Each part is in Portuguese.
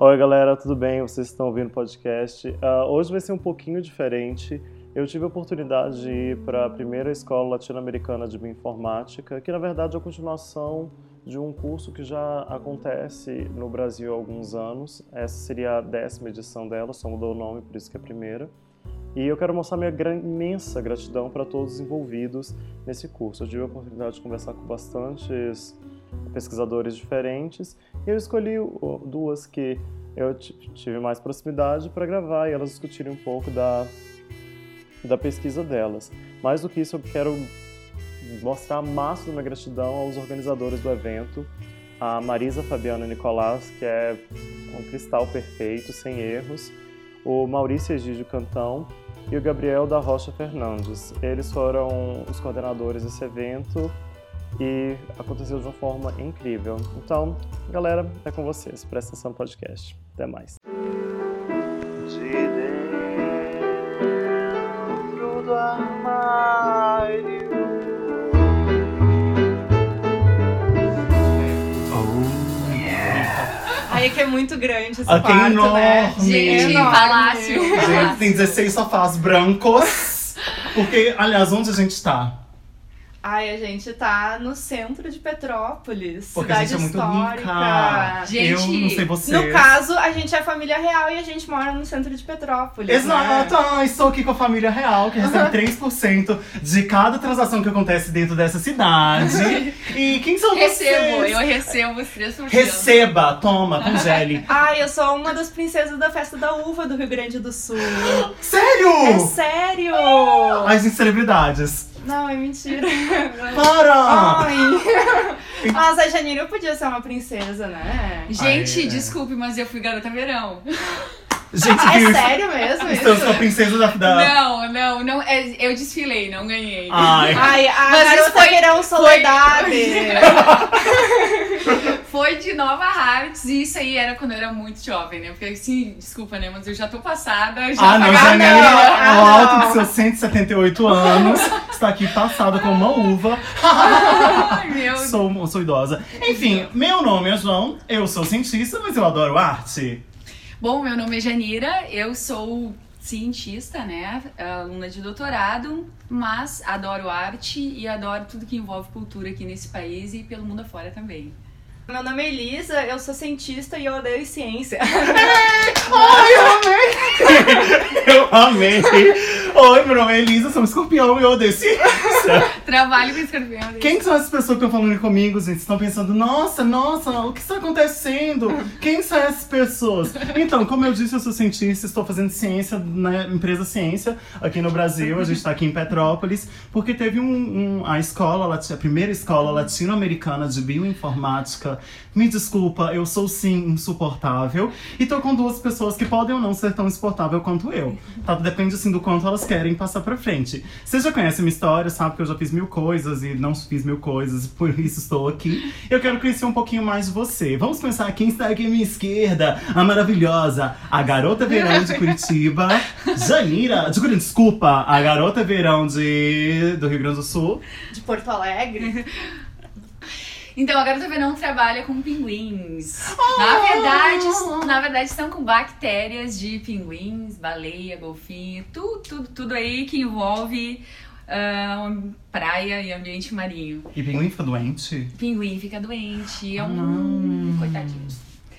Oi, galera, tudo bem? Vocês estão ouvindo o podcast? Uh, hoje vai ser um pouquinho diferente. Eu tive a oportunidade de ir para a primeira escola latino-americana de bioinformática, que na verdade é a continuação de um curso que já acontece no Brasil há alguns anos. Essa seria a décima edição dela, só mudou o nome, por isso que é a primeira. E eu quero mostrar minha imensa gratidão para todos os envolvidos nesse curso. Eu tive a oportunidade de conversar com bastantes pesquisadores diferentes e eu escolhi duas que eu tive mais proximidade para gravar e elas discutirem um pouco da, da pesquisa delas. Mais do que isso, eu quero mostrar a da minha gratidão aos organizadores do evento, a Marisa Fabiana Nicolás, que é um cristal perfeito, sem erros, o Maurício Egídio Cantão e o Gabriel da Rocha Fernandes. Eles foram os coordenadores desse evento e aconteceu de uma forma incrível. Então, galera, é com vocês. Presta atenção no podcast. Até mais. De dentro do armário Aí que é muito grande esse Aqui quarto, é enorme. né? Gente, Enorme. palácio. Gente, tem 16 sofás brancos. Porque, aliás, onde a gente tá? Ai, a gente tá no centro de Petrópolis, Porque a cidade gente é muito histórica. rica. Gente, eu não sei você. No caso, a gente é família real e a gente mora no centro de Petrópolis. Exato, Né? ah, estou aqui com a família real, que recebe 3% de cada transação que acontece dentro dessa cidade. E quem são Recebo, vocês? eu recebo os 3%. Receba, toma, congele. Ai, eu sou uma das princesas da festa da uva do Rio Grande do Sul. Sério? É sério! Ai, gente, celebridades. Não, é mentira. Para! Ai. Mas a Janine podia ser uma princesa, né? Gente, Ai, é. desculpe, mas eu fui garota verão. Gente, Ah, que é sério mesmo estamos com a isso? princesa da. da... Não, não, não. é- Eu desfilei, não ganhei. Ai. Ai, a Mas isso garota foi- verão Soledade. Foi de Nova Hartz e isso aí era quando eu era muito jovem, né? Porque assim, desculpa, né? Mas eu já tô passada, já Ah, não, pagava- Janine, não, ao ah, alto não. de seus 178 anos, está aqui passada com uma uva. Ai, meu Sou, sou idosa. Enfim, meu nome é João, eu sou cientista, mas eu adoro arte. Bom, meu nome é Janira, eu sou cientista, né? Aluna de doutorado, mas adoro arte e adoro tudo que envolve cultura aqui nesse país e pelo mundo afora também. Meu nome é Elisa, eu sou cientista e eu odeio ciência. Eu amei. Oi, meu nome é Elisa, sou um escorpião e eu odeio ciência. Trabalho com escorpião. Quem são essas pessoas que estão falando comigo, gente? Estão pensando, nossa, nossa, o que está acontecendo? Quem são essas pessoas? Então, como eu disse, eu sou cientista, estou fazendo ciência na empresa Ciência aqui no Brasil. A gente está aqui em Petrópolis, porque teve um, um- a escola, a primeira escola latino-americana de bioinformática. Me desculpa, eu sou sim insuportável. E tô com duas pessoas que podem ou não ser tão insuportável quanto eu. Tá? Depende assim do quanto elas querem passar pra frente. Você já conhece minha história, sabe que eu já fiz mil coisas e não fiz mil coisas, e por isso estou aqui. Eu quero conhecer um pouquinho mais de você. Vamos começar quem está aqui à minha esquerda, a maravilhosa, a garota verão de Curitiba, Janira, de Curitiba, desculpa, a garota verão de do Rio Grande do Sul. De Porto Alegre. Então, a Garota Verão trabalha com pinguins. Na verdade, na verdade, são com bactérias de pinguins, baleia, golfinho, tudo, tudo, tudo aí que envolve ah, praia e ambiente marinho. E pinguim fica doente? Pinguim fica doente, é um. não. Coitadinho.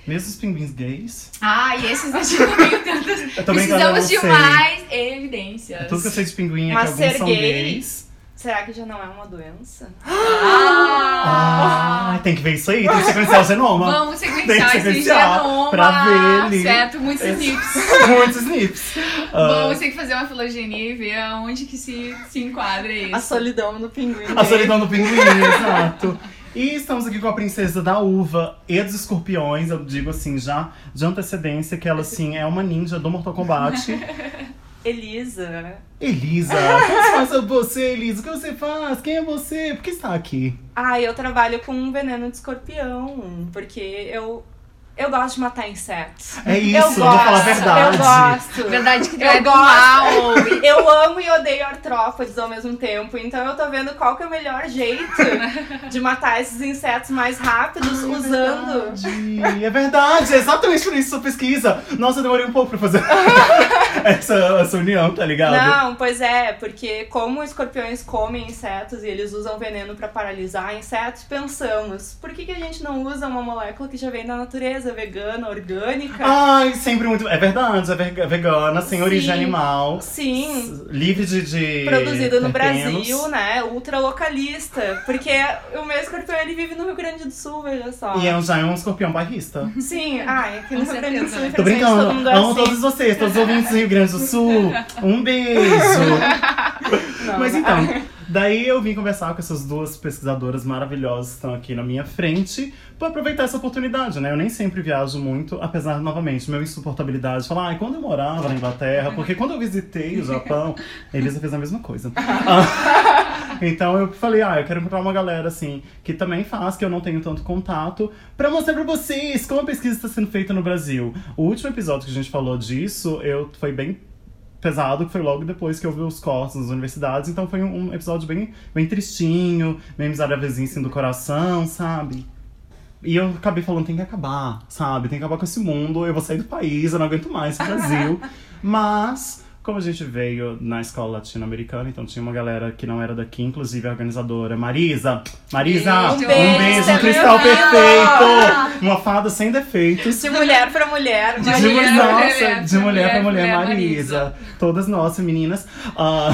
Mesmo os pinguins gays? Ah, e esses não ainda não Precisamos de sei. mais evidências. Tudo que eu sei de pinguim é Mas que alguns ser são gay- gays. Será que já não é uma doença? Ah! Ah, tem que ver isso aí, tem que sequenciar o genoma. Vamos Tem sequenciar que esse sequenciar genoma. pra ver ali. Certo, muitos Esse- snips. Muitos snips. Ah, Vamos ter que fazer uma filogenia e ver aonde que se, se enquadra isso. A solidão no pinguim. a solidão do pinguim, exato. E estamos aqui com a princesa da uva e dos escorpiões, eu digo assim, já de antecedência, que ela assim é uma ninja do Mortal Kombat. Elisa. Elisa, se faz você, Elisa? O que você faz? Quem é você? Por que está aqui? Ah, eu trabalho com um veneno de escorpião, porque eu Eu gosto de matar insetos. É isso, eu eu gosto, vou falar a verdade. Eu gosto. Verdade que Eu é mal. Eu amo e odeio artrópodes ao mesmo tempo, então eu tô vendo qual que é o melhor jeito de matar esses insetos mais rápidos usando. Verdade, É verdade, é exatamente por isso sua pesquisa. Nossa, eu demorei um pouco pra fazer essa, essa união, tá ligado? Não, pois é, porque como escorpiões comem insetos e eles usam veneno pra paralisar insetos, pensamos, por que, que a gente não usa uma molécula que já vem da natureza, vegana, orgânica? Ai, sempre muito. É verdade, é ve- é vegana, sem Sim. origem animal. Sim. Livre de. de Produzida no. Brasil, né? Ultra localista. Porque o meu escorpião ele vive no Rio Grande do Sul, veja só. E é, já é um escorpião barrista. Sim, ai, aqui no Com Rio Grande do Sul, certeza. Tô brincando. todo mundo é Amo assim. todos vocês, todos os ouvintes do Rio Grande do Sul. Um beijo. Não, Mas então, daí eu vim conversar com essas duas pesquisadoras maravilhosas que estão aqui na minha frente pra aproveitar essa oportunidade, né? Eu nem sempre viajo muito, apesar, novamente, meu insuportabilidade. Falar, ai, quando eu morava na Inglaterra, porque quando eu visitei o Japão, a Elisa fez a mesma coisa. Ah, então eu falei, ah, eu quero encontrar uma galera assim que também faz, que eu não tenho tanto contato, pra mostrar pra vocês como a pesquisa está sendo feita no Brasil. O último episódio que a gente falou disso, eu foi bem pesado, que foi logo depois que eu vi os cortes nas universidades, então foi um, um episódio bem, bem tristinho, bem miserávelzinho assim do coração, sabe? E eu acabei falando, tem que acabar, sabe? Tem que acabar com esse mundo, eu vou sair do país, eu não aguento mais esse Brasil. Mas, como a gente veio na escola latino-americana, então tinha uma galera que não era daqui, inclusive a organizadora Marisa. Marisa, Beijo. um Beijo, beijo, você um cristal meu perfeito! Uma fada sem defeitos. De mulher pra mulher. De mulher mulher, nossa, mulher, de mulher pra mulher, mulher, Marisa. Marisa. Todas nós, meninas. Ah,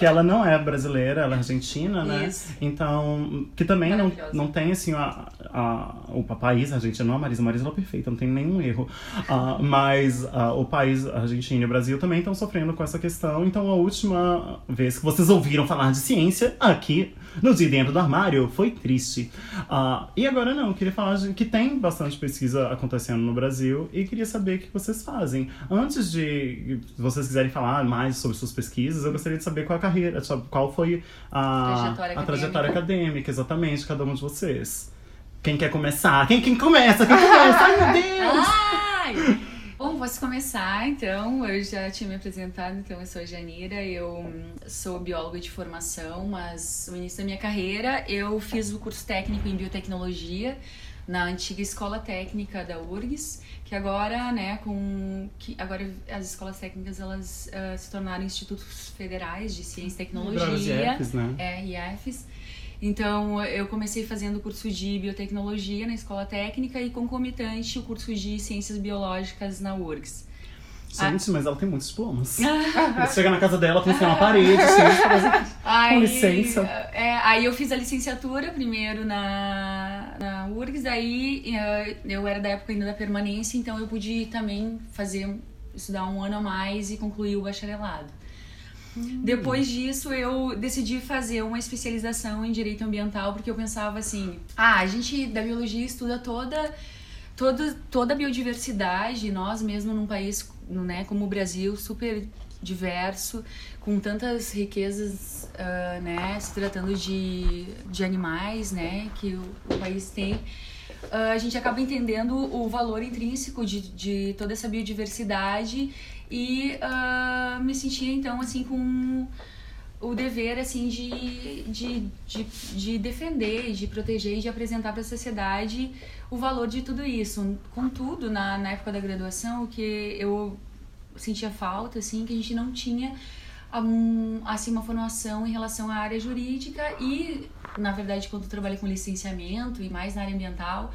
que ela não é brasileira, ela é argentina, né? Isso. Então, que também não, não tem, assim, a, a, o país argentino, não a Marisa, a Marisa é perfeita, não tem nenhum erro. Ah, mas ah, o país argentino e o Brasil também estão sofrendo com essa questão. Então, a última vez que vocês ouviram falar de ciência aqui no De Dentro do Armário foi triste. Ah, e agora não, queria falar de, que tem bastante pesquisa acontecendo no Brasil e queria saber o que vocês fazem. Antes de vocês quiserem falar mais sobre suas pesquisas, eu gostaria de saber qual a carreira, sabe, qual foi a, Trajetória a trajetória acadêmica. exatamente, de cada um de vocês. Quem quer começar? Quem, quem começa? Quem começa? Ai, meu Deus! Ai! Bom, posso começar então. Eu já tinha me apresentado, então eu sou a Janira, eu sou bióloga de formação, mas no início da minha carreira eu fiz o curso técnico em biotecnologia na antiga escola técnica da URGS, que agora, né, com que agora as escolas técnicas elas ah, se tornaram institutos federais de ciência e tecnologia. Fs, né? É. Então, eu comecei fazendo o curso de biotecnologia na escola técnica e concomitante o curso de ciências biológicas na URGS. Gente, mas ela tem muitos diplomas. Você chega na casa dela, tem assim, uma parede, cheia de coisas. Aí, licença. é, aí eu fiz a licenciatura primeiro na, na URGS, aí eh, eu era da época ainda da permanência, então eu pude também fazer, estudar um ano a mais e concluir o bacharelado. Depois disso, eu decidi fazer uma especialização em direito ambiental, porque eu pensava assim: ah, a gente da biologia estuda toda, toda, toda a biodiversidade, nós mesmo num país né, como o Brasil, super diverso, com tantas riquezas, ah, né, se tratando de, de animais, né, que o, o país tem. ah, a gente acaba entendendo o valor intrínseco de, de toda essa biodiversidade e ah, me sentia então assim com o dever assim de, de, de, de defender, de proteger e de apresentar para a sociedade o valor de tudo isso. Contudo, na, na época da graduação, o que eu sentia falta, assim, que a gente não tinha um, assim, uma formação em relação à área jurídica e, na verdade, quando eu trabalho com licenciamento e mais na área ambiental,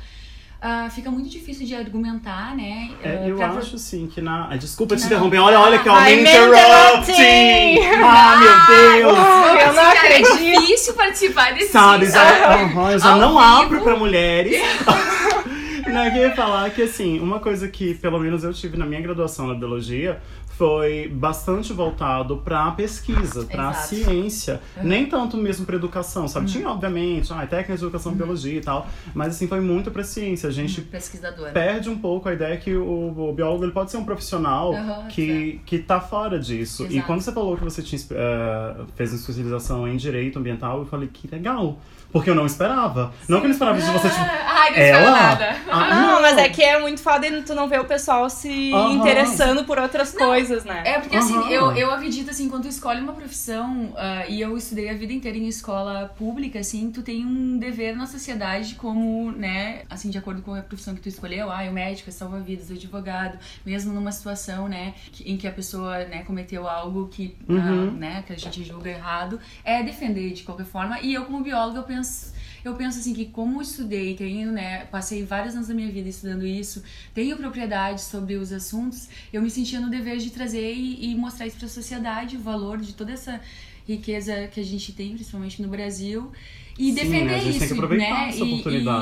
ah, fica muito difícil de argumentar, né? É, ah, eu pra- acho assim que na. Ai, Desculpa te Não. interromper. Olha, olha que me interrupting! interrupting! Ah, meu Deus! Eu não Cara, é acredito. difícil participar desse Sabe, já, aham, eu já não vivo. abro pra mulheres. Não, eu queria falar que, assim, uma coisa que pelo menos eu tive na minha graduação na biologia foi bastante voltado para pesquisa, para Exato. ciência, Uhum. nem tanto mesmo para educação, sabe? Tinha obviamente, ah, técnica de educação, Uhum. biologia e tal, mas assim foi muito para ciência. A gente Pesquisadora. perde um pouco a ideia que o, o biólogo ele pode ser um profissional que, que tá fora disso. E Exato. quando você falou que você tinha, eh, fez uma especialização em direito ambiental, eu falei que legal. Porque eu não esperava. Não que eu não esperava de você, tipo, Ai, não espero ela? nada. Ah, Não, mas é que é muito foda e tu não vê o pessoal se interessando por outras coisas, né? É, porque assim, eu, eu acredito assim, quando tu escolhe uma profissão, ah, e eu estudei a vida inteira em escola pública, assim, tu tem um dever na sociedade como, né, assim, de acordo com a profissão que tu escolheu, ah, o médico, é salva-vidas, o advogado, mesmo numa situação, né, que- em que a pessoa, né, cometeu algo que, ah, Uhum. né, que a gente julga errado, é defender de qualquer forma. E eu, como bióloga, eu penso eu penso assim que como eu estudei, tenho, né, passei vários anos da minha vida estudando isso, tenho propriedade sobre os assuntos, eu me sentia no dever de trazer e, e mostrar isso para a sociedade, o valor de toda essa riqueza que a gente tem, principalmente no Brasil. E Sim, defender né, isso, tem que aproveitar né? essa E-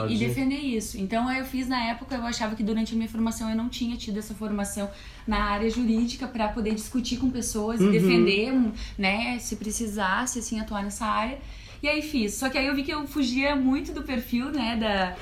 e-. E, defender isso. Então eu fiz na época, eu achava que durante a minha formação eu não tinha tido essa formação na área jurídica para poder discutir com pessoas Uhum. e defender, né, se precisasse assim atuar nessa área. E aí fiz. Só que aí eu vi que eu fugia muito do perfil, né, da,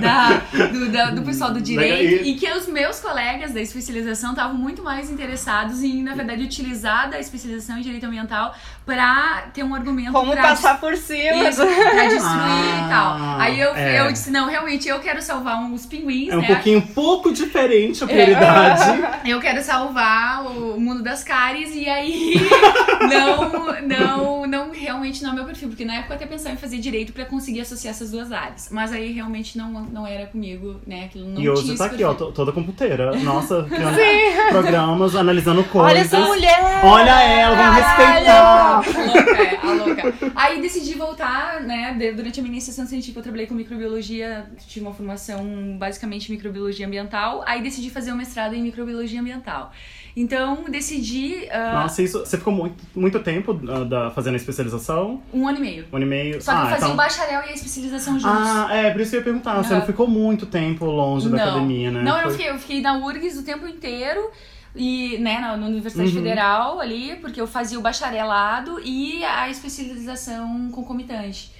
da- do, da- do pessoal do direito. E- E que os meus colegas da especialização estavam muito mais interessados em, na verdade, utilizar da especialização em direito ambiental para ter um argumento Como pra passar por cima. isso, pra destruir Ah, e tal. Aí eu, é. eu disse, não, realmente, eu quero salvar uns pinguins, É um né? pouquinho pouco diferente a prioridade. Eu quero salvar o mundo das cáries e aí não, não, não, realmente não é meu perfil, porque na época eu até pensava em fazer direito pra conseguir associar essas duas áreas, mas aí realmente não, não era comigo, né? Aquilo não e hoje tinha tá aqui, ó, toda computeira. Nossa, programas, analisando coisas. Olha essa mulher! Olha ela, vamos respeitar. A louca, é, a louca. Aí decidi voltar, né? de- Durante a minha iniciação científica, eu trabalhei com microbiologia, tive uma formação basicamente em microbiologia ambiental. Aí decidi fazer um mestrado em microbiologia ambiental. Então, decidi ah, Nossa, isso, você ficou muito, muito tempo ah, da, fazendo a especialização? um ano e meio. Um ano e meio? Só que ah, eu fazia então... o bacharel e a especialização juntos. Ah, é, por isso que eu ia perguntar. Você Aham. não ficou muito tempo longe da não. academia, né? Não, eu Foi- fiquei, eu fiquei na URGS o tempo inteiro. E, né, na, na Universidade Uhum. Federal ali, porque eu fazia o bacharelado e a especialização concomitante,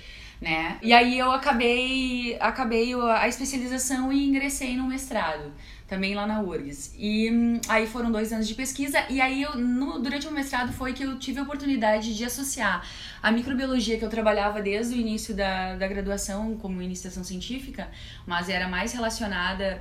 né? E aí eu acabei, acabei a especialização e ingressei no mestrado, também lá na URGS. E hum, aí foram dois anos de pesquisa, e aí eu, no- durante o mestrado foi que eu tive a oportunidade de associar a microbiologia que eu trabalhava desde o início da, da graduação como iniciação científica, mas era mais relacionada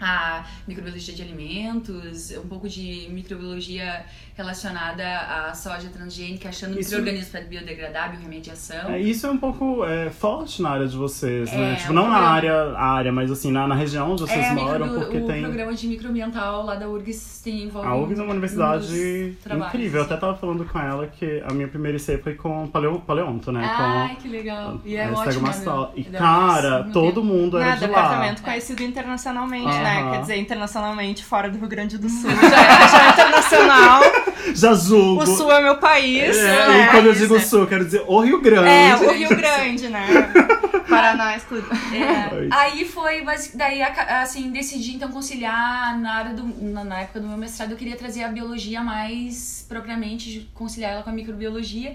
a microbiologia de alimentos, um pouco de microbiologia relacionada à soja transgênica, achando Isso- micro-organismos para biodegradável, remediação. É, isso é um pouco é, forte na área de vocês, né? É, Tipo, o não na programa- área, área, mas assim, na, na região onde vocês É, moram, microbi- porque o tem. programa de microambiental lá da URGS tem envolve A URGS é uma universidade incrível. Eu até tava falando com ela que a minha primeira IC foi com paleo, paleonto, né? Ai, com que legal. E é ótimo. Né? E, cara, todo mundo era Né, de lá. departamento conhecido internacionalmente, né? Aham. Quer dizer, internacionalmente fora do Rio Grande do Sul. Já, já é internacional. Já julgo. O Sul é meu país. É, né? e quando eu digo né? sul, eu quero dizer o Rio Grande. É, o Rio Grande, né? Paraná, excluído. É. Aí foi, daí assim, decidi então conciliar na área do, na, na época do meu mestrado, eu queria trazer a biologia mais propriamente, conciliar ela com a microbiologia.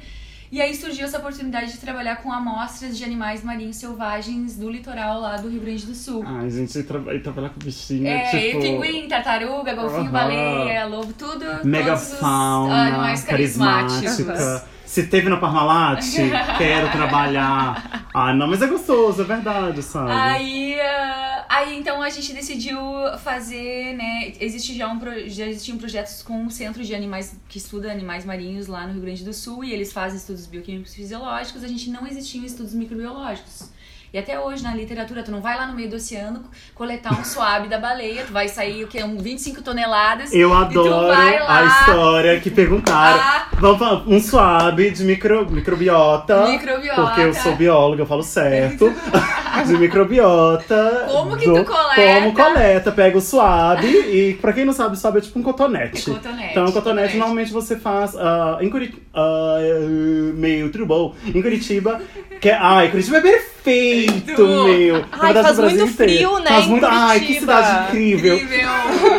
E aí surgiu essa oportunidade de trabalhar com amostras de animais marinhos selvagens do litoral lá do Rio Grande do Sul. Ai, gente, tra trabalhar com bichinho, É, tipo... pinguim, tartaruga, golfinho, baleia, lobo, tudo. Mega todos os fauna, animais carismáticos. carismática. Se teve na Parmalat, quero trabalhar. Ah, não, mas é gostoso, é verdade, sabe? Aí, ah, aí então a gente decidiu fazer, né? Existe já um pro- já existiam projetos com um centro de animais que estuda animais marinhos lá no Rio Grande do Sul e eles fazem estudos bioquímicos e fisiológicos. A gente não existiam estudos microbiológicos. E até hoje na literatura, tu não vai lá no meio do oceano coletar um suave da baleia, tu vai sair o quê? Um 25 toneladas. Eu adoro lá- a história que perguntaram. Ah. Vamos falar, um suave de micro, microbiota. Microbiota. Porque eu sou bióloga, eu falo certo. de microbiota. Como que do- tu coleta? Como coleta, pega o suave e, pra quem não sabe, o suave é tipo um cotonete. É cotonete, Então, o cotonete, cotonete. normalmente você faz ah, em Curitiba. meio tribal. Em Curitiba. Que, ah, em Curitiba é perfeito! Perfeito, meu. Na Ai, verdade, faz muito inteiro. frio, né, Faz muito... Ai, que cidade incrível. Incrível,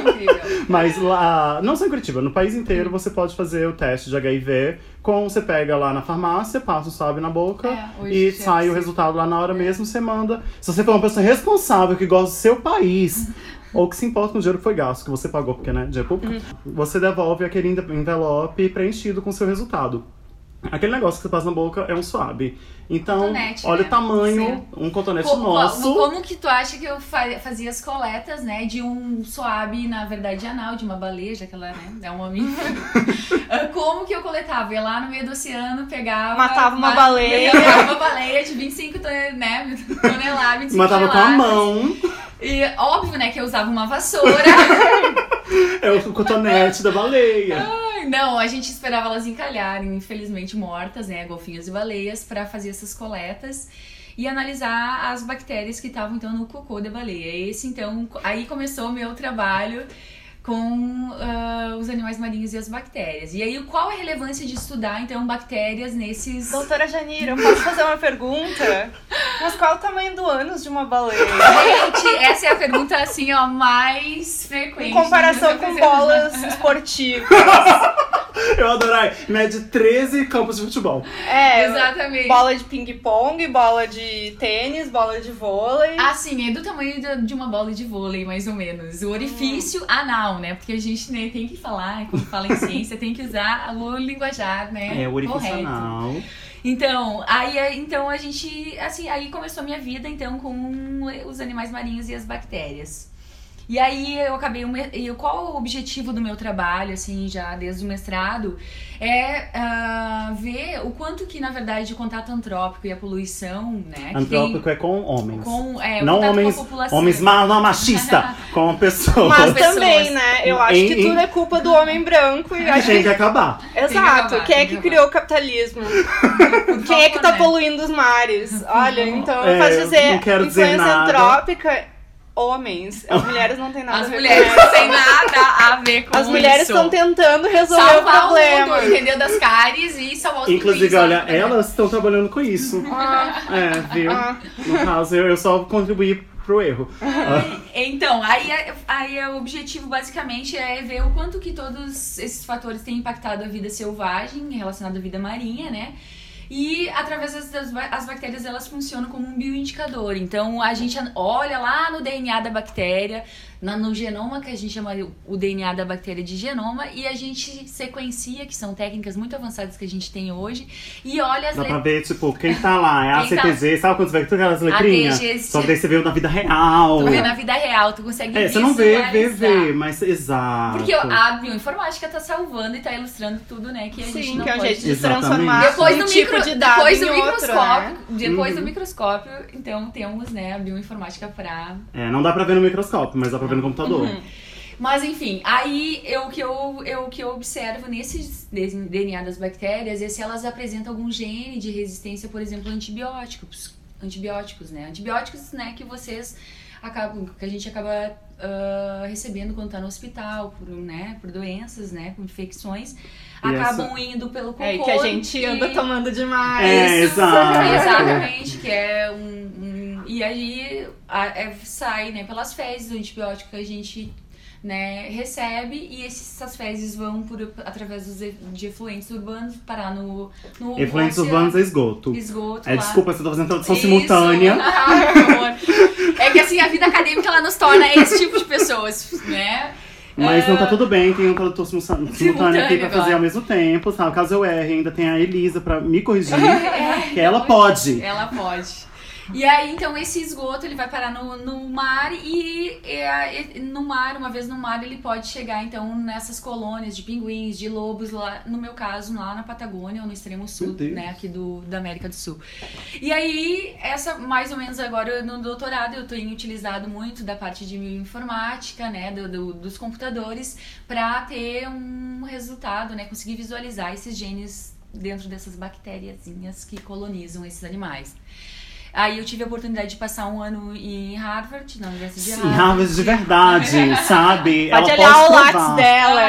incrível. Mas lá, não só em Curitiba, no país inteiro você pode fazer o teste de HIV. Com, você pega lá na farmácia, passa o swab na boca É, e já sai o sei. resultado lá na hora mesmo, você manda. Se você for uma pessoa responsável que gosta do seu país, ou que se importa com o dinheiro que foi gasto, que você pagou, porque, né, dinheiro público, você devolve aquele envelope preenchido com o seu resultado. Aquele negócio que você passa na boca é um swab. Então, Cotonete, olha né? o tamanho, Sim. um cotonete Como, nosso. como que tu acha que eu fa- fazia as coletas, né, de um suave, na verdade, anal, de uma baleia, já que ela, né, é um mamífero. Ah, como que eu coletava? Ia lá no meio do oceano, pegava... Matava uma ma- baleia. Pegava uma baleia de 25 ton- né, toneladas, 25 Matava com a toneladas. mão, E óbvio, né, que eu usava uma vassoura. é o cotonete da baleia. Não, a gente esperava elas encalharem, infelizmente mortas, né, golfinhos e baleias, pra fazer essas coletas e analisar as bactérias que estavam então no cocô da baleia. Esse então, aí começou o meu trabalho com ah, os animais marinhos e as bactérias. E aí, qual a relevância de estudar então bactérias nesses Doutora Janira, eu posso fazer uma pergunta? Mas qual o tamanho do ânus de uma baleia? Gente, essa é a pergunta assim, ó, mais frequente. Em comparação né? com bolas esportivas. Eu adorei. Mede 13 campos de futebol. É, Exatamente. bola de ping-pong, bola de tênis, bola de vôlei. Assim, é do tamanho de- uma bola de vôlei, mais ou menos. O orifício anal, né? Porque a gente né, tem que falar, quando fala em ciência, tem que usar o linguajar, né? É, o orifício correto. anal. Então, aí é- então a gente, assim, aí começou a minha vida então com os animais marinhos e as bactérias. E aí eu acabei, e qual o objetivo do meu trabalho, assim, já desde o mestrado, é ah, ver o quanto que, na verdade, o contato antrópico e a poluição, né, que Antrópico tem é com homens. com, é, o não contato homens, com a população. homens ma não machista, com pessoas. Mas também, né? Eu acho Em- que em- tudo é culpa do homem branco e acho Tem que... que acabar. Exato. acabar, Quem é que que criou o capitalismo? Quem é que tá né? poluindo os mares? Olha, então eu É, posso dizer, não quero dizer nada. antrópica, homens. As mulheres não têm nada As a ver mulheres com não têm nada a ver com As mulheres isso. estão tentando resolver o salvar problema. o mundo, entendeu? Das cáries e salvar os Inclusive, pinguins, olha, né? elas estão trabalhando com isso. Ah, É, viu? ah. No caso, eu, eu só contribuí pro erro. Ah, Então, aí, é- aí é o objetivo basicamente é ver o quanto que todos esses fatores têm impactado a vida selvagem relacionada à vida marinha, né? E através das, as bactérias elas funcionam como um bioindicador. Então a gente olha lá no DNA da bactéria, no genoma que a gente chama o DNA da bactéria de genoma e a gente sequencia, que são técnicas muito avançadas que a gente tem hoje, e olha as Dá pra letras. ver, tipo, quem tá lá, é a Quem tá- CTG, sabe quando você vê todas aquelas letrinhas? ATG, Só que daí você vê na vida real. Tu vê na vida real, tu consegue É, você não vê, vê, vê, mas exato. Porque a bioinformática tá salvando e tá ilustrando tudo, né? Que a gente Sim, não que é pode... jeito de Exatamente. transformar Depois um do, tipo micro, de dado depois do outro, microscópio, né? depois Uhum. do microscópio, então temos, né, a bioinformática pra... É, não dá pra ver no microscópio, mas dá pra ver no computador. Uhum. Mas enfim, aí eu, o que eu, eu, que eu observo nesses DNA das bactérias é se elas apresentam algum gene de resistência, por exemplo, a antibióticos, antibióticos, né? Antibióticos, né, que vocês acabam, que a gente acaba ah, recebendo quando tá no hospital, por, né, por doenças, né, por infecções, E acabam indo pelo cocô. É que a gente e- anda tomando demais. É, isso, exato. Exatamente, que é um, um- e aí a- é- sai, né, pelas fezes o antibiótico que a gente né, recebe e esses- essas fezes vão por, através dos, de efluentes urbanos parar no, no Efluentes urbanos é esgoto. esgoto É, lá. desculpa, você tá fazendo tradução simultânea. Horror. é que assim, a vida acadêmica ela nos torna esse tipo de pessoas, né? Mas É. não tá tudo bem, tem um tradutor simultâneo aqui pra fazer ao mesmo tempo, sabe? Caso eu erre, ainda tem a Elisa pra me corrigir, É, que ela pode. Ela pode. E aí, então, esse esgoto, ele vai parar no, no mar e, é, e no mar, uma vez no mar, ele pode chegar, então, nessas colônias de pinguins, de lobos, lá, no meu caso, lá na Patagônia, ou no extremo sul, né, aqui do, da América do Sul. E aí, essa, mais ou menos agora, no doutorado, eu tenho utilizado muito da parte de informática, né, do, do- dos computadores, para ter um resultado, né, conseguir visualizar esses genes dentro dessas bactériazinhas que colonizam esses animais. Aí eu tive a oportunidade de passar um ano em Harvard, na Universidade de Sim, Harvard. Harvard de verdade, sabe? Pode ela olhar pode o lápis dela.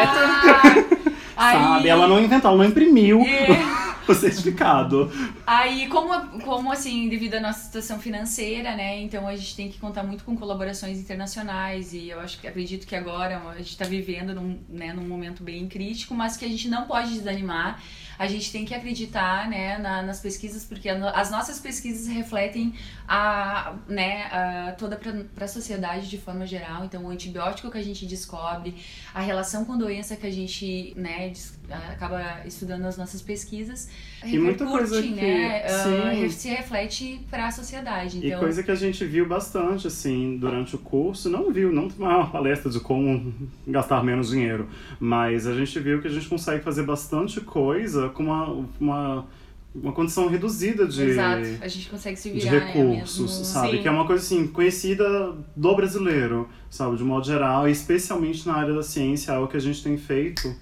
Ah, aí- Sabe? Ela não inventou, ela não imprimiu. É. o certificado. Aí, como, como assim, devido à nossa situação financeira, né? Então a gente tem que contar muito com colaborações internacionais e eu acho que acredito que agora a gente está vivendo num, né, num momento bem crítico, mas que a gente não pode desanimar. A gente tem que acreditar né, na, nas pesquisas, porque as nossas pesquisas refletem a, né, a, toda para a sociedade de forma geral. Então, o antibiótico que a gente descobre, a relação com doença que a gente né, acaba estudando nas nossas pesquisas, e muita coisa que né, uh, se reflete para a sociedade. Então... E coisa que a gente viu bastante assim durante o curso, não viu, não uma palestra de como gastar menos dinheiro, mas a gente viu que a gente consegue fazer bastante coisa com uma, uma uma condição reduzida de, Exato. A gente consegue se virar, de né, recursos, né? sabe? Sim. Que é uma coisa assim, conhecida do brasileiro, sabe? De modo geral, e especialmente na área da ciência, é algo que a gente tem feito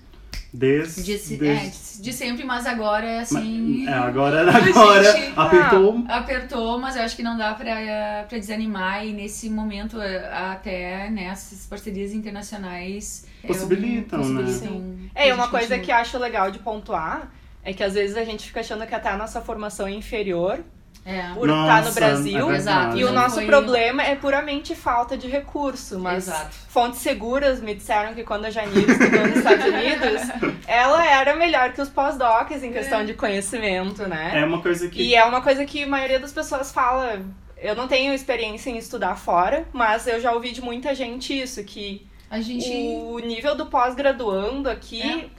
Desde, de, desde... É, de sempre, mas agora é assim. É, agora, agora gente, apertou. Ah, apertou, mas eu acho que não dá pra, pra desanimar. E nesse momento, é, até né, essas parcerias internacionais possibilitam, é um, possibilitam né? É, uma coisa que eu acho legal de pontuar é que às vezes a gente fica achando que até a nossa formação é inferior é. por Nossa, estar no Brasil. É Exato. E o nosso foi... problema é puramente falta de recurso. Mas Exato. fontes seguras me disseram que quando a Janine estudou nos Estados Unidos, ela era melhor que os pós-docs em questão é. de conhecimento, né? É uma coisa que. E é uma coisa que a maioria das pessoas fala. Eu não tenho experiência em estudar fora, mas eu já ouvi de muita gente isso, que gente... o nível do pós-graduando aqui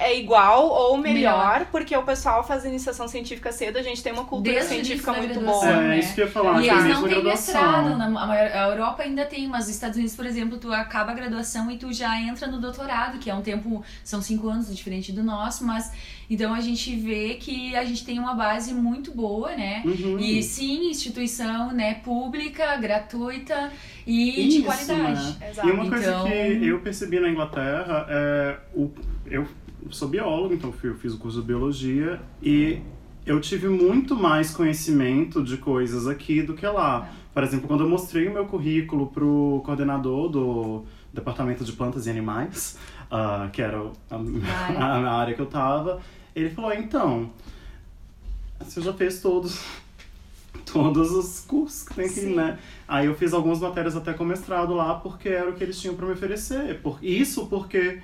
é igual ou melhor, melhor, porque o pessoal faz iniciação científica cedo, a gente tem uma cultura Desde científica muito boa. É, né? isso que eu ia falar. E eles não têm mestrado, na, a Europa ainda tem, mas os Estados Unidos, por exemplo, tu acaba a graduação e tu já entra no doutorado, que é um tempo, são cinco anos, diferente do nosso, mas então a gente vê que a gente tem uma base muito boa, né? Uhum. E sim, instituição né, pública, gratuita e Isso, de qualidade. Né? E uma coisa então... que eu percebi na Inglaterra é o eu sou biólogo, então eu fiz o curso de biologia e eu tive muito mais conhecimento de coisas aqui do que lá. Por exemplo, quando eu mostrei o meu currículo pro coordenador do Departamento de Plantas e Animais, uh, que era a, a, a, área que eu tava, ele falou, então, você já fez todos, todos os cursos que tem aqui, Sim. né? Aí eu fiz algumas matérias até com mestrado lá, porque era o que eles tinham para me oferecer. Por, isso porque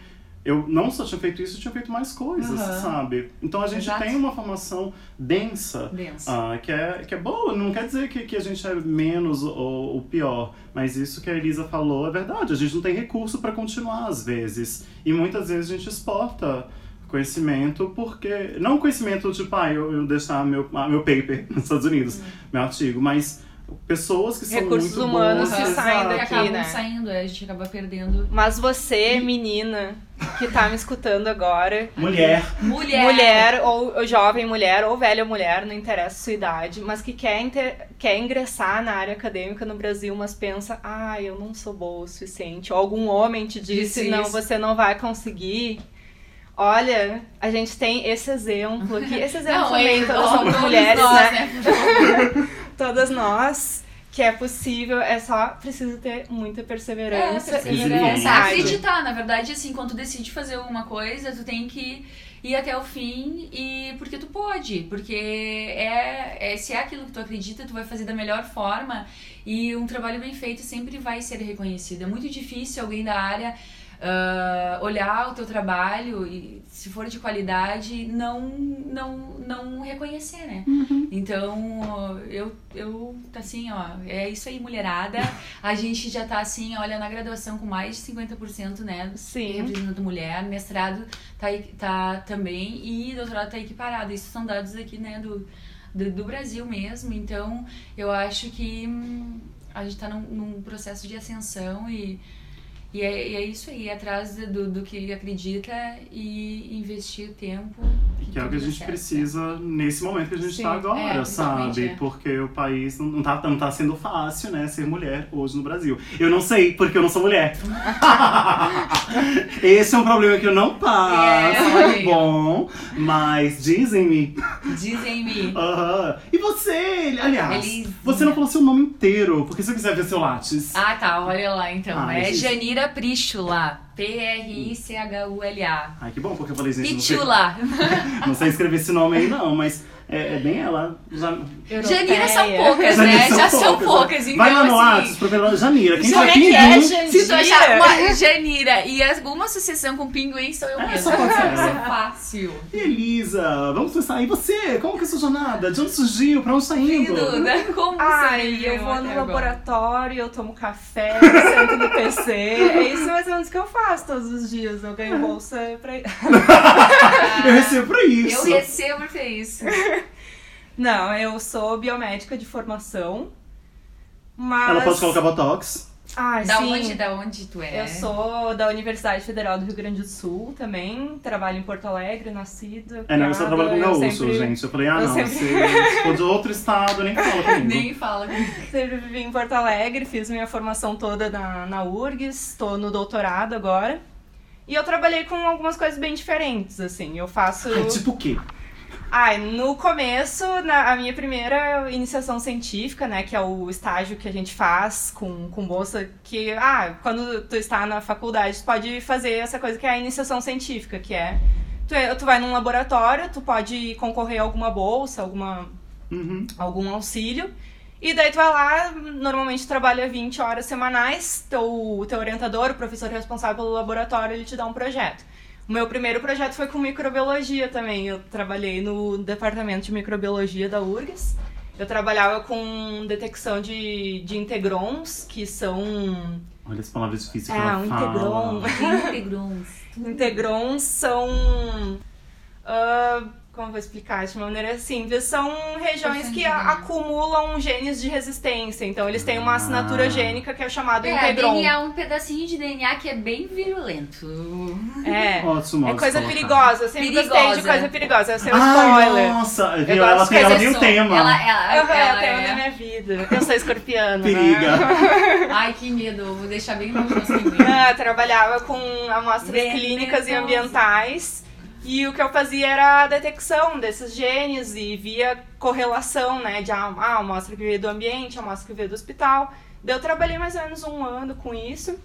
eu não só tinha feito isso, eu tinha feito mais coisas, uhum. sabe? Então a gente Exato. tem uma formação densa, densa. Uh, que, é, que é boa. Não quer dizer que, que a gente é menos ou, ou pior, mas isso que a Elisa falou é verdade. A gente não tem recurso para continuar às vezes. E muitas vezes a gente exporta conhecimento porque. Não conhecimento tipo, ah, eu, eu deixar meu, ah, meu paper nos Estados Unidos, uhum. meu artigo, mas pessoas que são Recursos muito humanos boas, que saem daqui, acabam né? saindo, a gente acaba perdendo. Mas você, menina, que tá me escutando agora. Mulher. Mulher. Mulher, ou, jovem mulher, ou velha mulher, não interessa a sua idade, mas que quer, inter, quer ingressar na área acadêmica no Brasil, mas pensa, ah, eu não sou boa o suficiente. Ou algum homem te disse, Isso, não, isso. você não vai conseguir. Olha, a gente tem esse exemplo aqui. Esse exemplo não, também, é, todas somos mulheres, nós, né? né? todas nós que é possível, é só preciso ter muita perseverança, é, perseverança. e acreditar. Na verdade, assim, quando tu decide fazer uma coisa, tu tem que ir até o fim e porque tu pode, porque é, é se é aquilo que tu acredita, tu vai fazer da melhor forma e um trabalho bem feito sempre vai ser reconhecido. É muito difícil alguém da área uh, olhar o teu trabalho e se for de qualidade não não não reconhecer né? Uhum. então eu eu assim ó é isso aí mulherada. A gente já tá assim olha na graduação com mais de 50% né Sim. representando mulher. Mestrado tá tá também e doutorado tá equiparado. Isso são dados aqui né do do, do Brasil mesmo. Então eu acho que hum, a gente está num, num processo de ascensão e e é, e é isso aí, atrás do, do que acredita e investir tempo. Que é o que a gente certo. precisa nesse momento que a gente está agora, é, sabe? É. Porque o país não, não, tá, não tá sendo fácil, né, ser mulher hoje no Brasil. Eu não sei, porque eu não sou mulher. Esse é um problema que eu não passo, é, bom. Mas dizem-me. Dizem-me. Uhum. E você, aliás, você não falou seu nome inteiro, porque se eu quiser ver seu látis. Ah, tá, olha lá então. Ai, é Janira Prichula. P-R-I-C-H-U-L-A. Ai, que bom, porque eu falei isso. Pichula. Não sei escrever esse nome aí, não, mas é, é bem ela. Janira são poucas, né? Janira são Já são poucas, poucas, né? então Vai lá no assim... Whats, procura Janira. Quem tiver é que é, pinguim, gente? Se tu achar Janira. uma Janira e alguma associação com pinguim, sou eu É, mesma. Isso é fácil. Elisa, vamos começar. E você? Como que é sua jornada? De onde surgiu? Pra onde tá indo? Indo, né? Como Ai, seria eu vou no agora? laboratório, eu tomo café, eu sento no PC. É isso mais ou menos que eu faço todos os dias. Eu ganho bolsa pra. Eu recebo pra isso. Eu recebo pra isso. Não, eu sou biomédica de formação. Mas. Ela pode colocar botox. Ai, Da sim. onde, da onde tu é? Eu sou da Universidade Federal do Rio Grande do Sul também. Trabalho em Porto Alegre, nascida. É, não, eu só trabalho com gaúcho, sempre- gente. Eu falei, ah, eu não, sempre- se for de outro estado, nem fala comigo. Nem fala comigo. Sempre vivi em Porto Alegre, fiz minha formação toda na, na URGS, estou no doutorado agora. E eu trabalhei com algumas coisas bem diferentes, assim. Eu faço. Ai, tipo o quê? Ai, no começo, na, a minha primeira iniciação científica, né, que é o estágio que a gente faz com, com bolsa, que, ah, quando tu está na faculdade, tu pode fazer essa coisa que é a iniciação científica, que é, tu, é- tu vai num laboratório, tu pode concorrer a alguma bolsa, alguma, Uhum. algum auxílio, e daí tu vai lá, normalmente trabalha 20 horas semanais, teu, teu orientador, o professor responsável pelo laboratório, ele te dá um projeto. O meu primeiro projeto foi com microbiologia também. Eu trabalhei no departamento de microbiologia da URGS. Eu trabalhava com detecção de, de integrons, que são. Olha as palavras difíceis que Ah, ela um fala. integron. Integrons. Integrons são. ah, como eu vou explicar de uma maneira simples? São regiões que a- acumulam genes de resistência. Então, eles têm uma assinatura Ah. gênica que é o chamado É. DNA é um pedacinho de DNA que é bem virulento. É. Ótimo, É coisa perigosa. Eu sempre gostei de Perigosa. coisa perigosa. Eu sei o spoiler. nossa, viu? Ela, tem, ela tem o tema. Ela, ela, Aham, ela eu tenho é... na minha vida. Eu sou escorpiana. Periga. Né? Ai, que medo. Vou deixar bem longe. É, eu trabalhava com amostras Venenosa. clínicas e ambientais. E o que eu fazia era a detecção desses genes e via correlação, né? De ah, amostra que veio do ambiente, amostra que veio do hospital. Daí eu trabalhei mais ou menos um ano com isso.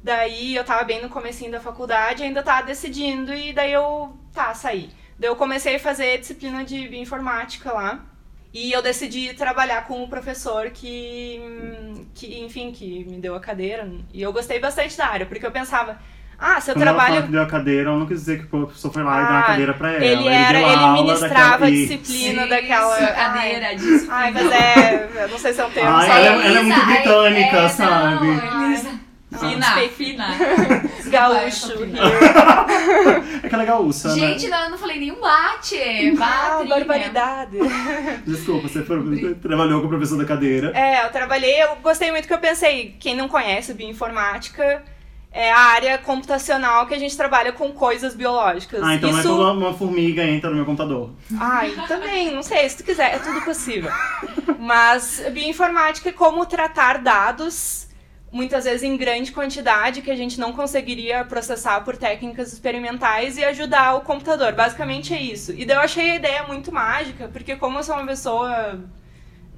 Daí eu tava bem no comecinho da faculdade, ainda tava decidindo e daí eu, tá, saí. Daí eu comecei a fazer disciplina de bioinformática lá. E eu decidi trabalhar com o professor que, que, enfim, que me deu a cadeira. E eu gostei bastante da área, porque eu pensava, ah, se eu Quando ela trabalho... que deu a cadeira, ela não quis dizer que o professor foi lá e deu Ah, uma cadeira pra ela. Ele era, a ele aula ministrava daquela... a disciplina Isso, daquela... cadeira, Ai, disso. Ai, mas é... Eu não sei se é um termo, Ai, sabe? ela é- ela é muito britânica, é, sabe? Não, é... Fina, fina. Gaúcho. Desculpa, here. Aquela gaúcha, Gente, né? não, eu não falei nenhum bate. Ah, Bate, barbaridade. Desculpa, você foi- trabalhou com o professor da cadeira. É, eu trabalhei, eu gostei muito que eu pensei, quem não conhece bioinformática, é a área computacional que a gente trabalha com coisas biológicas. Ah, então não é Isso... quando uma, uma formiga entra no meu computador. Ai, também, não sei, se tu quiser, é tudo possível. Mas bioinformática é como tratar dados, muitas vezes em grande quantidade, que a gente não conseguiria processar por técnicas experimentais e ajudar o computador. Basicamente é isso. E daí eu achei a ideia muito mágica, porque como eu sou uma pessoa,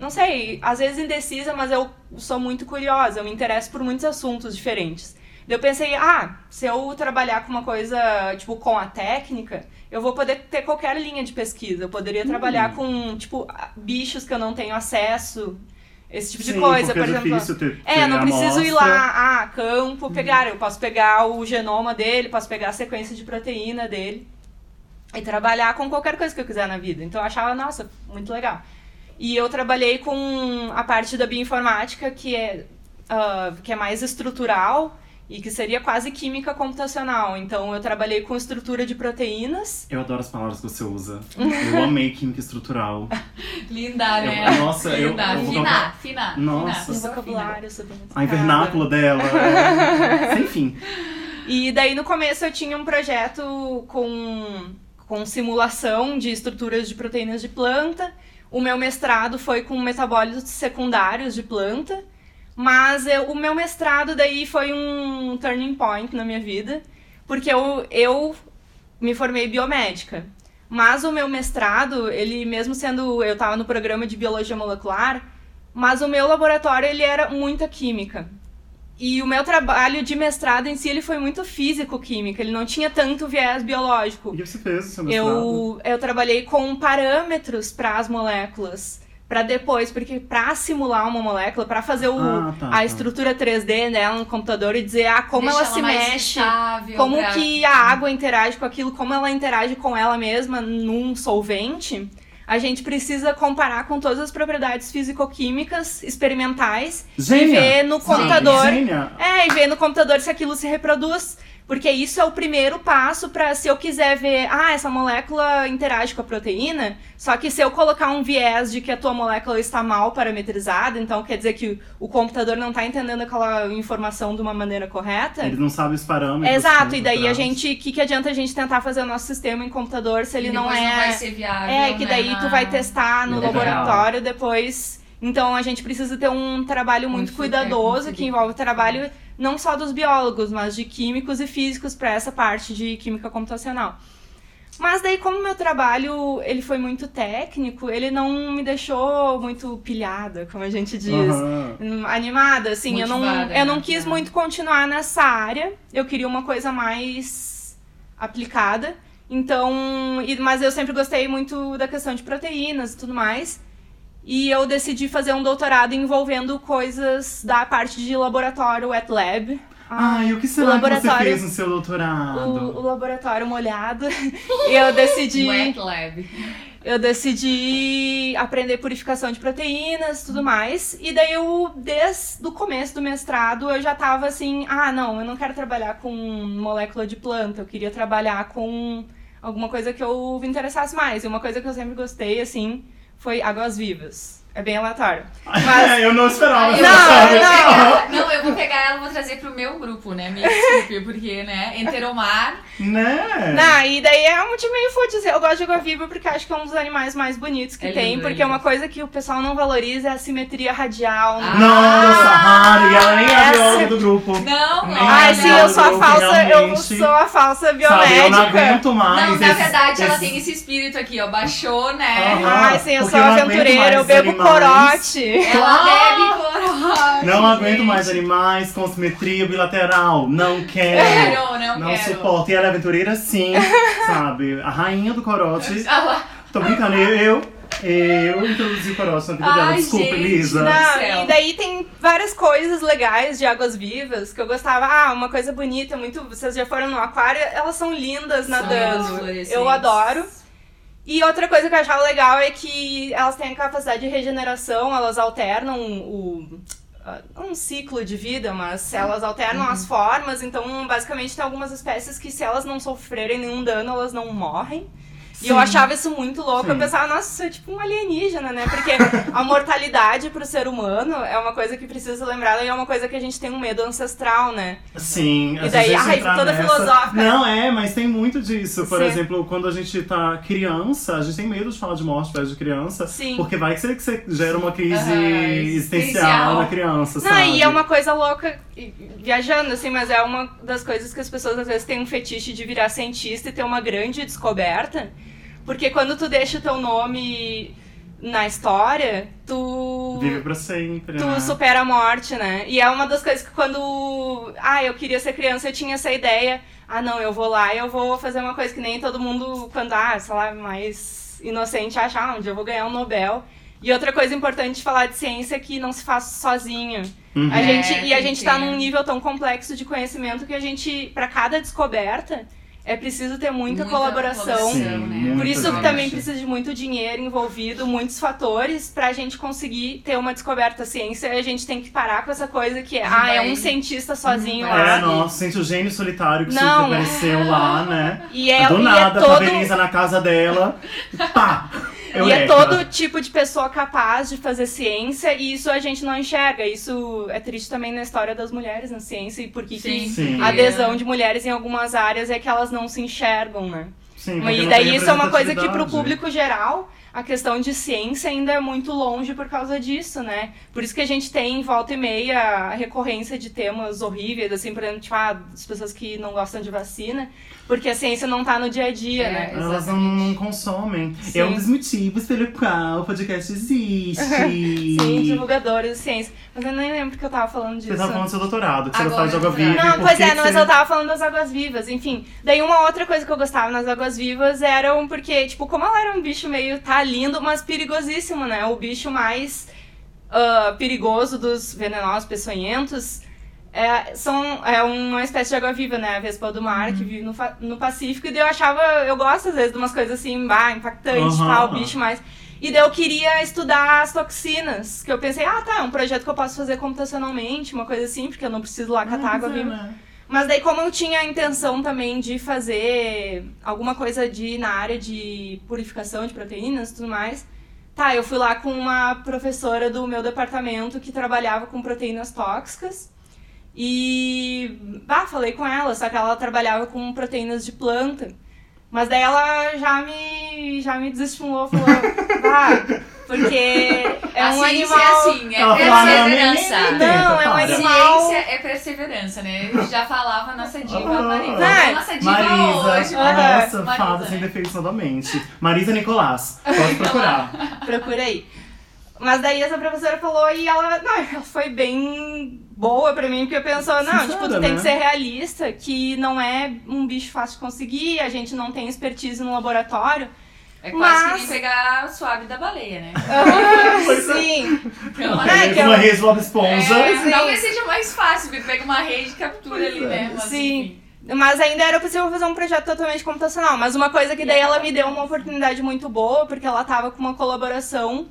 não sei, às vezes indecisa, mas eu sou muito curiosa, eu me interesso por muitos assuntos diferentes. Eu pensei, ah, se eu trabalhar com uma coisa, tipo, com a técnica, eu vou poder ter qualquer linha de pesquisa. Eu poderia trabalhar com, tipo, bichos que eu não tenho acesso, esse tipo de Sim, coisa, porque por é exemplo. difícil ter, É, não preciso ir lá, ah, campo, pegar. Eu posso pegar o genoma dele, posso pegar a sequência de proteína dele e trabalhar com qualquer coisa que eu quiser na vida. Então eu achava, nossa, muito legal. E eu trabalhei com a parte da bioinformática que é, ah, que é mais estrutural e que seria quase química computacional. Então eu trabalhei com estrutura de proteínas. Eu adoro as palavras que você usa. Eu amei química estrutural. Linda, né? Eu- nossa, eu- Linda. eu vou fina, colocar- fina. Nossa. fina. O Sou vocabulário super A vernácula dela. é- Sem fim. E daí no começo eu tinha um projeto com, com simulação de estruturas de proteínas de planta. O meu mestrado foi com metabólitos secundários de planta. Mas eu- o meu mestrado daí foi um turning point na minha vida. Porque eu, eu me formei biomédica. Mas o meu mestrado, ele mesmo sendo... Eu estava no programa de biologia molecular. Mas o meu laboratório, ele era muita química. e o meu trabalho de mestrado em si, ele foi muito físico-químico, ele não tinha tanto viés biológico. E o você fez no seu mestrado? Eu, eu trabalhei com parâmetros para as moléculas. Pra depois, porque pra simular uma molécula, pra fazer o, Ah, tá, a tá. estrutura 3D dela no computador e dizer ah, como Deixa ela se mexe, estável como pra- que a água interage com aquilo, como ela interage com ela mesma num solvente, a gente precisa comparar com todas as propriedades físico-químicas experimentais e ver no computador. É, e ver no computador se aquilo se reproduz. Porque isso é o primeiro passo para se eu quiser ver, ah, essa molécula interage com a proteína, só que se eu colocar um viés de que a tua molécula está mal parametrizada, então quer dizer que o computador não está entendendo aquela informação de uma maneira correta. Ele não sabe os parâmetros. Exato, e daí a gente, o que, que adianta a gente tentar fazer o nosso sistema em computador se ele E não é não vai ser viável, é, que né, daí na- tu vai testar no vida laboratório depois. Então a gente precisa ter um trabalho muito, Muito cuidadoso técnico. que envolve trabalho não só dos biólogos, mas de químicos e físicos para essa parte de química computacional. Mas daí como meu trabalho ele foi muito técnico, ele não me deixou muito pilhada, como a gente diz. Aham. Hum, animada, assim, eu não, Motivada, eu não né? quis É. muito continuar nessa área. Eu queria uma coisa mais aplicada. Então, e- mas eu sempre gostei muito da questão de proteínas e tudo mais. E eu decidi fazer um doutorado envolvendo coisas da parte de laboratório wet lab. Ah, e o que será o que você laboratório- fez no seu doutorado? O, o laboratório molhado. E eu decidi. Wet Lab. Eu decidi aprender purificação de proteínas e tudo mais. E daí eu, desde o começo do mestrado, eu já tava assim, ah, não, eu não quero trabalhar com molécula de planta, eu queria trabalhar com alguma coisa que eu me interessasse mais. E uma coisa que eu sempre gostei, assim, foi águas vivas. É bem aleatório. Mas eu não esperava. Eu Não, sabe? pegar- não, eu vou pegar ela e vou trazer pro meu grupo, né? Me desculpe, porque, né? Enteromar. Né? Não, e daí é um motivo meio fútil. Eu gosto de água viva porque acho que é um dos animais mais bonitos que É tem. lindo, porque é é uma coisa que o pessoal não valoriza é a simetria radial. né? Ah, Nossa, Harry, ela nem é a bióloga do grupo. Não, Ai, é sim, eu sou a falsa, eu realmente. sou a falsa Sabe, eu não biomédica. aguento mais. Não, na esses- verdade, ela esses- tem esse espírito aqui, ó. Baixou, né? Aham. Ai, sim, eu Porque sou eu não aventureira, eu bebo. Corote. Ela bebe corote. Não aguento mais animais com simetria bilateral. Não quero. Quero, não, Não quero. suporto. E ela é aventureira sim, sabe? A rainha do corote. Ah lá. Tô brincando, eu, eu, eu introduzi o corote na vida dela. Desculpa, gente, Elisa. não. Não, e daí tem várias coisas legais de águas vivas que eu gostava. Ah, uma coisa bonita, muito. Vocês já foram no aquário, elas são lindas nadando. fluorescentes. Eu adoro. E outra coisa que eu achava legal é que elas têm a capacidade de regeneração, elas alternam o. ah, Um ciclo de vida, mas elas alternam as formas, então basicamente tem algumas espécies que se elas não sofrerem nenhum dano, elas não morrem. E eu Sim. achava isso muito louco. Eu Sim. pensava, nossa, isso é tipo um alienígena, né? Porque a mortalidade pro ser humano é uma coisa que precisa lembrar e é uma coisa que a gente tem um medo ancestral, né? Sim, E daí, ai, entrar toda nessa- filosófica. Não, é, mas tem muito disso. Por Sim. exemplo, quando a gente tá criança, a gente tem medo de falar de morte perto de criança. Sim. Porque vai que você, que você gera uma crise Aham, existencial na criança, Não, sabe? e é uma coisa louca, viajando assim, mas é uma das coisas que as pessoas às vezes têm um fetiche de virar cientista e ter uma grande descoberta. Porque quando tu deixa o teu nome na história, tu. Vive pra sempre, Tu né? supera a morte, né? E é uma das coisas que quando. Ah, eu queria ser criança, eu tinha essa ideia. Ah, não, eu vou lá e eu vou fazer uma coisa que nem todo mundo, quando, ah, sei lá, mais inocente, acha, ah, dia eu vou ganhar um Nobel. E outra coisa importante de falar de ciência é que não se faz sozinho. Uhum. A É, gente, e a gente tá ter. num nível tão complexo de conhecimento que a gente, para cada descoberta, é preciso ter muita, colaboração. Sim, né? muita Por isso que gente. também precisa de muito dinheiro envolvido, muitos fatores pra gente conseguir ter uma descoberta. A ciência, a gente tem que parar com essa coisa que é, ah, é um cientista sozinho lá. É, nossa, sente o gênio solitário que Não. apareceu lá, né? E é, Do e nada, é todo, na casa dela. Pá! e é todo tipo de pessoa capaz de fazer ciência e isso a gente não enxerga. Isso é triste também na história das mulheres na ciência e por que que Sim. a adesão de mulheres em algumas áreas é que elas não se enxergam, né? Sim, E não daí isso é uma coisa que pro representatividade. público geral, a questão de ciência ainda é muito longe por causa disso, né? Por isso que a gente tem, volta e meia, a recorrência de temas horríveis, assim, por exemplo, tipo, ah, as pessoas que não gostam de vacina, porque a ciência não tá no dia a dia, É, né? Elas não, não consomem. Sim. É um dos motivos pelo qual o podcast existe. Sim, divulgadores de ciência. Mas eu nem lembro que eu tava falando disso. Você tava falando do seu doutorado, que você Agora, gostava de água viva. Não, pois é, não, mas você- eu tava falando das águas vivas, enfim. Daí uma outra coisa que eu gostava nas águas vivas eram porque, tipo, como ela era um bicho meio, tá lindo, mas perigosíssimo, né? O bicho mais ah, perigoso dos venenosos peçonhentos é, são, é uma espécie de água-viva, né? A vespa do mar, que vive no, no Pacífico. E daí eu achava, eu gosto às vezes de umas coisas assim, bah, impactantes, Aham. tal, bicho mais... E daí eu queria estudar as toxinas, que eu pensei, ah, tá, é um projeto que eu posso fazer computacionalmente, uma coisa assim, porque eu não preciso lá catar Ah, água pois é, viva. Mas daí, como eu tinha a intenção também de fazer alguma coisa de na área de purificação de proteínas e tudo mais, tá, eu fui lá com uma professora do meu departamento que trabalhava com proteínas tóxicas. E bah, falei com ela, só que ela trabalhava com proteínas de planta. Mas daí ela já me, já me desestimulou, falou, bah, porque é a um ciência animal... é assim, é Ela falou, ah, não, perseverança. tenta, Não, é um animal- Ciência é perseverança, né? Já falava a nossa diva Ah. Marisa. Ah, nossa diva Marisa, hoje. Nossa, Marisa, fada sem defeitos novamente. Marisa Nicolás, pode procurar. Procura aí. Mas daí essa professora falou e ela, não, ela foi bem boa pra mim, porque pensou, não, Sincera, tipo, tu tem né? que ser realista, que não é um bicho fácil de conseguir, a gente não tem expertise no laboratório. É quase Mas- que nem pegar a suave da baleia, né? Pois é. Sim. Então, É, que uma eu- rede de Bob Esponja. é, talvez seja mais fácil, porque pega uma rede e captura ali, né? Mas, Sim. enfim. Mas ainda era possível fazer um projeto totalmente computacional. Mas uma coisa que daí ela me deu uma oportunidade muito boa, porque ela tava com uma colaboração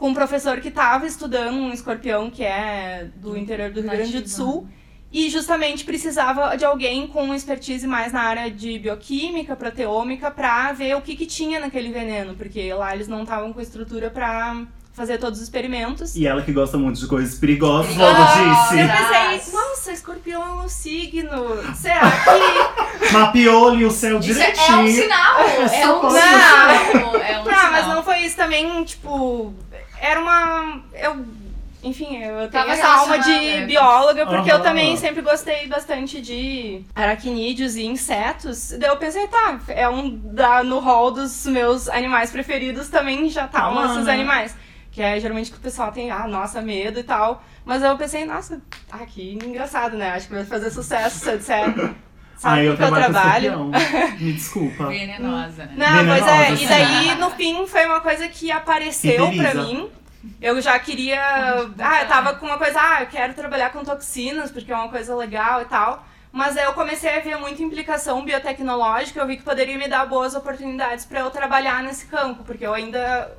com um professor que tava estudando um escorpião que é do interior do Rio Grande do. Sul. E justamente precisava de alguém com expertise mais na área de bioquímica, proteômica, pra ver o que, que tinha naquele veneno. Porque lá eles não estavam com estrutura pra fazer todos os experimentos. E ela que gosta muito de coisas perigosas, logo Ah, Eu disse. pensei, nossa, escorpião é um signo. Será que Mapeou-lhe o céu Isso é, é direitinho. um sinal! É, É só um pra- sinal! É um Não, mas sinal. não foi isso também, tipo. Era uma. Eu. Enfim, eu tenho Tava essa alma de é. bióloga, porque eu Aham. também sempre gostei bastante de aracnídeos e insetos. Daí eu pensei, tá, é um da, no hall dos meus animais preferidos também já tá Tá um lá, desses né? animais. Que é geralmente que o pessoal tem, ah, nossa, medo e tal. Mas eu pensei, nossa, ah, que engraçado, né? Acho que vai fazer sucesso se eu disser. Sabe Ah, eu o que eu trabalho. Me desculpa. Venenosa, né? Não, pois é. Venenosa, E daí, no fim, foi uma coisa que apareceu pra mim. Eu já queria. Ah, eu tava com uma coisa, ah, eu quero trabalhar com toxinas, porque é uma coisa legal e tal. Mas aí eu comecei a ver muita implicação biotecnológica, eu vi que poderia me dar boas oportunidades pra eu trabalhar nesse campo, porque eu ainda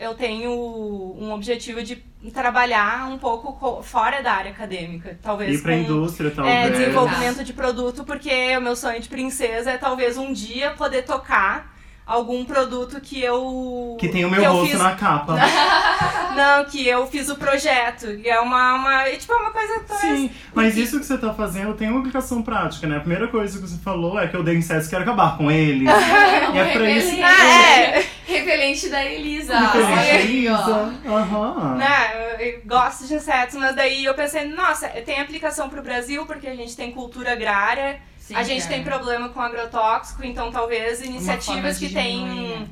eu tenho um objetivo de trabalhar um pouco co- fora da área acadêmica, talvez Ir pra com- indústria, é, talvez. desenvolvimento de produto, porque o meu sonho de princesa é talvez um dia poder tocar algum produto que eu. Que tem o meu rosto fiz- na capa. Não, que eu fiz o projeto. E é uma. uma e, tipo, é uma coisa talvez. Sim, mas isso que você tá fazendo tem uma aplicação prática, né? A primeira coisa que você falou é que eu dei insetos e quero acabar com eles. e é pra isso que Ah, é. Repelente da Elisa. Aí, ó. Elisa. Aham. Né, eu, eu gosto de insetos, mas daí eu pensei, nossa, tem aplicação pro Brasil, porque a gente tem cultura agrária, Sim, a gente é. tem problema com agrotóxico, então talvez iniciativas que têm. né?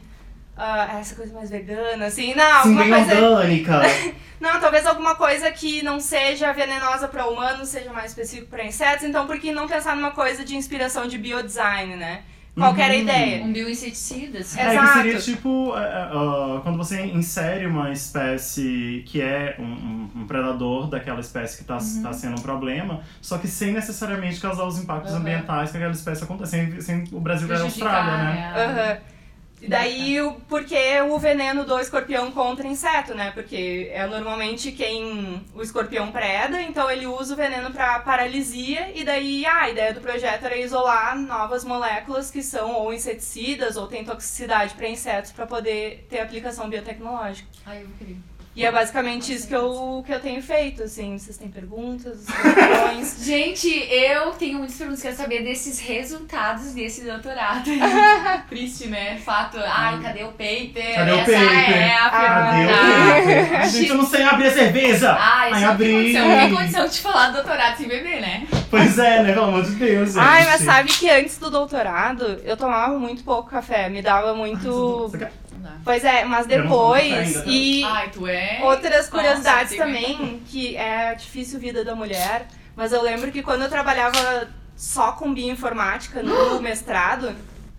ah, essa coisa mais vegana, assim, não, Sim, alguma bem coisa. orgânica. Não, talvez alguma coisa que não seja venenosa para humanos, seja mais específico para insetos. Então, por que não pensar numa coisa de inspiração de biodesign, né? Qual que era a Uhum. ideia? Um bioinseticida, assim. É. É que Exato. seria tipo ah, quando você insere uma espécie que é um, um- predador daquela espécie que está tá sendo um problema, só que sem necessariamente causar os impactos Uhum. ambientais que aquela espécie acontece. Sem, sem o Brasil virar Austrália, né? Aham. E daí, o, porque o veneno do escorpião contra inseto, né? Porque é normalmente quem o escorpião preda, então ele usa o veneno para paralisia, e daí ah, a ideia do projeto era isolar novas moléculas que são ou inseticidas ou têm toxicidade para insetos para poder ter aplicação biotecnológica. Ai, eu querer. E é basicamente isso que eu, que eu tenho feito, assim. Vocês têm perguntas, questões? Gente, eu tenho muitas perguntas, quero saber desses resultados desse doutorado. Triste, né? Fato. Ai, cadê o paper? Cadê o Essa paper? é a Cadê o pergunta. paper? Gente, eu não sei abrir a cerveja! Ai, Ai, abri. condição, não tem condição de falar do doutorado sem beber, né? Pois é, né? Pelo amor de Deus, gente. Ai, mas sabe que antes do doutorado, eu tomava muito pouco café. Me dava muito... Dá. Pois é, mas depois... tá? E Ai, tu é. outras Nossa, curiosidades tem também, que é a difícil vida da mulher. Mas eu lembro que quando eu trabalhava só com bioinformática no mestrado...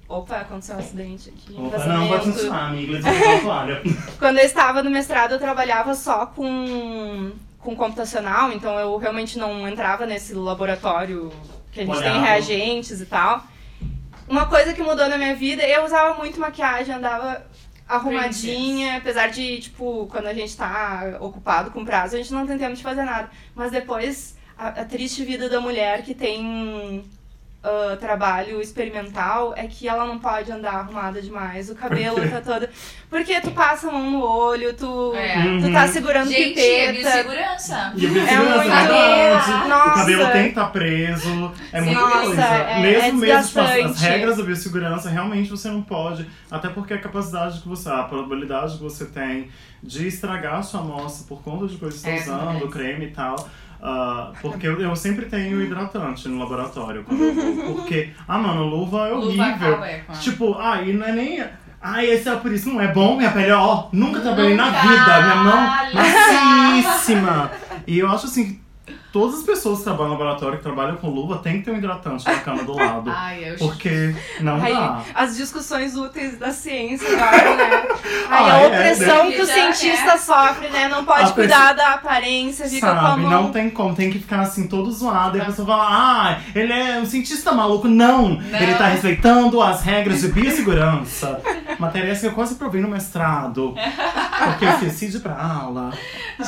Opa, aconteceu um acidente aqui. Opa, não, pode continuar, amiga. Quando eu estava no mestrado, eu trabalhava só com, com computacional, então eu realmente não entrava nesse laboratório que a gente tem Olhava. reagentes e tal. Uma coisa que mudou na minha vida, eu usava muito maquiagem, andava arrumadinha, apesar de, tipo, quando a gente tá ocupado com prazo, a gente não tem tempo de fazer nada. Mas depois, a, a triste vida da mulher que tem ah, trabalho experimental é que ela não pode andar arrumada demais, o cabelo tá todo. Porque tu passa a mão no olho, tu, É. tu tá segurando Gente, é pipeta. biossegurança. E a biossegurança, É muito- é. Nossa. O cabelo tem que estar preso. É muita Nossa, coisa. é- mesmo, é mesmo tipo, as, as regras da biossegurança, realmente você não pode. Até porque a capacidade que você, a probabilidade que você tem de estragar a sua amostra por conta de coisas que você É, está usando, creme e tal. Ah, porque eu, eu sempre tenho hidratante no laboratório. quando eu vou, porque, ah, mano, luva é Luva horrível. acaba, é, Tipo, ah, e não é nem. Ai, esse é por isso não é bom, minha pele, ó, nunca trabalhei na Nunca. vida, minha mão maciíssima. E eu acho assim, todas as pessoas que trabalham no laboratório, que trabalham com luva, tem que ter um hidratante na cama do lado. Ai, eu Porque não Aí, dá. as discussões úteis da ciência agora, né? Aí Ah, a é, opressão né? que o cientista é. sofre, né? Não pode A cuidar da aparência, fica com a Sabe, mão. não tem como, tem que ficar assim, todo zoado. E a pessoa fala, ah, ele é um cientista maluco. Não, ele tá respeitando as regras de biossegurança. Matéria essa que eu quase provei no mestrado. Porque eu esqueci de ir pra aula.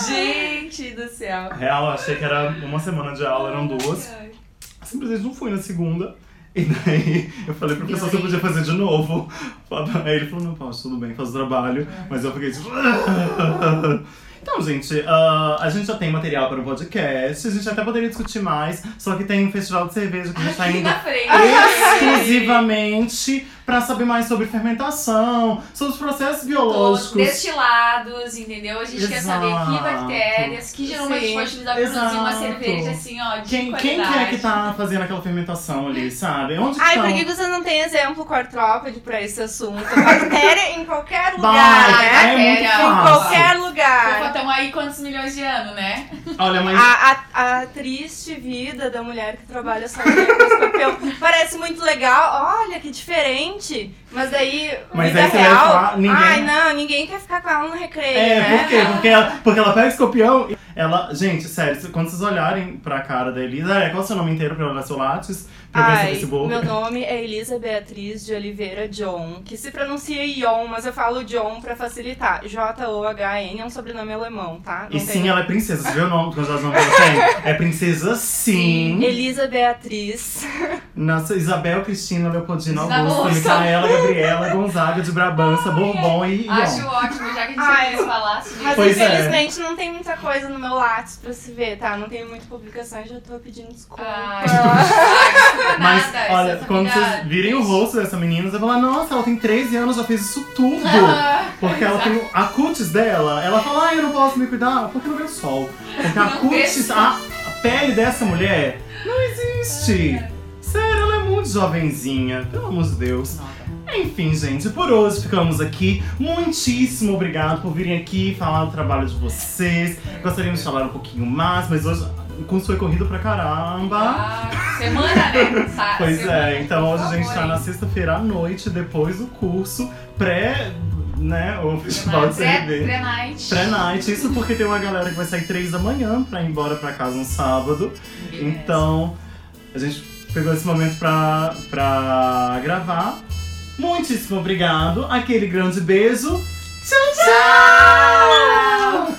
Gente do céu. Real, achei que era uma semana de aula, eram duas. Simplesmente não fui na segunda. E daí eu falei pro professor se eu podia fazer de novo. Aí ele falou, não posso, tudo bem, faz o trabalho. Mas eu fiquei tipo. Então, gente, ah, a gente já tem material para o podcast, a gente até poderia discutir mais, só que tem um festival de cerveja que a gente tá Aqui indo exclusivamente para saber mais sobre fermentação, sobre os processos Todos biológicos. destilados, entendeu? A gente quer saber que Exato. bactérias, que geralmente pode utilizar pra produzir uma Exato. cerveja assim, ó, de Quem, quem que é que tá fazendo aquela fermentação ali, sabe? Onde Ai, por que você não tem exemplo quartrópede pra esse assunto? Bactéria em qualquer lugar, Vai, né? é muito Bactéria. Em fácil. qualquer Opa, lugar. Estamos aí quantos milhões de anos, né? Olha, mas A, a, a triste vida da mulher que trabalha só com microscopio parece muito legal. Olha que diferente. Mas daí, Mas vida aí real. falar, ninguém- Ai, não, ninguém quer ficar com ela no recreio, É, né? por quê? Porque ela, porque ela pega escorpião e ela. Gente, sério, quando vocês olharem pra cara da Elisa, é, qual é o seu nome inteiro pra olhar seu látis? Ai, meu nome é Elisa Beatriz de Oliveira John, que se pronuncia Ion, mas eu falo John pra facilitar. J-O-H-N é um sobrenome alemão, tá? E Não sim, tem- ela é princesa. Você viu o nome que ela tem? É princesa sim. Elisa Beatriz. Nossa, Isabel, Cristina, Leopoldina, Augusta. Micaela, Gabriela, Gonzaga de Brabança, Bourbon e Ion. Acho ótimo, já que a gente Ai, já falar sobre Mas Pois é. infelizmente não tem muita coisa no meu Lattes pra se ver, tá? Não tem muita publicação, já tô pedindo desculpa. Ai, Ai, Mas, nada, olha, quando família vocês virem o rosto dessa menina, você vai falar, nossa, ela tem 13 anos, já fez isso tudo. Ah, Porque ela tem a cutis dela, ela fala, ah, eu não posso me cuidar, porque não vê o sol. Porque a Não cutis, a, a pele dessa mulher não existe. Sério, ela é muito jovenzinha, pelo amor de Deus. Enfim, gente, por hoje ficamos aqui. Muitíssimo obrigado por virem aqui falar do trabalho de vocês. Gostaríamos de falar um pouquinho mais, mas hoje o curso foi corrido pra caramba. Ah, semana, né? Sa- Pois semana. é, então hoje a gente tá na sexta-feira à noite, depois do curso, pré, né, o festival de Pré- CRB. Pré-night. Pré-night, isso porque tem uma galera que vai sair três da manhã pra ir embora pra casa no sábado. Ninguém Então, a gente pegou esse momento pra, pra gravar. Muitíssimo obrigado, aquele grande beijo. Tchau, tchau!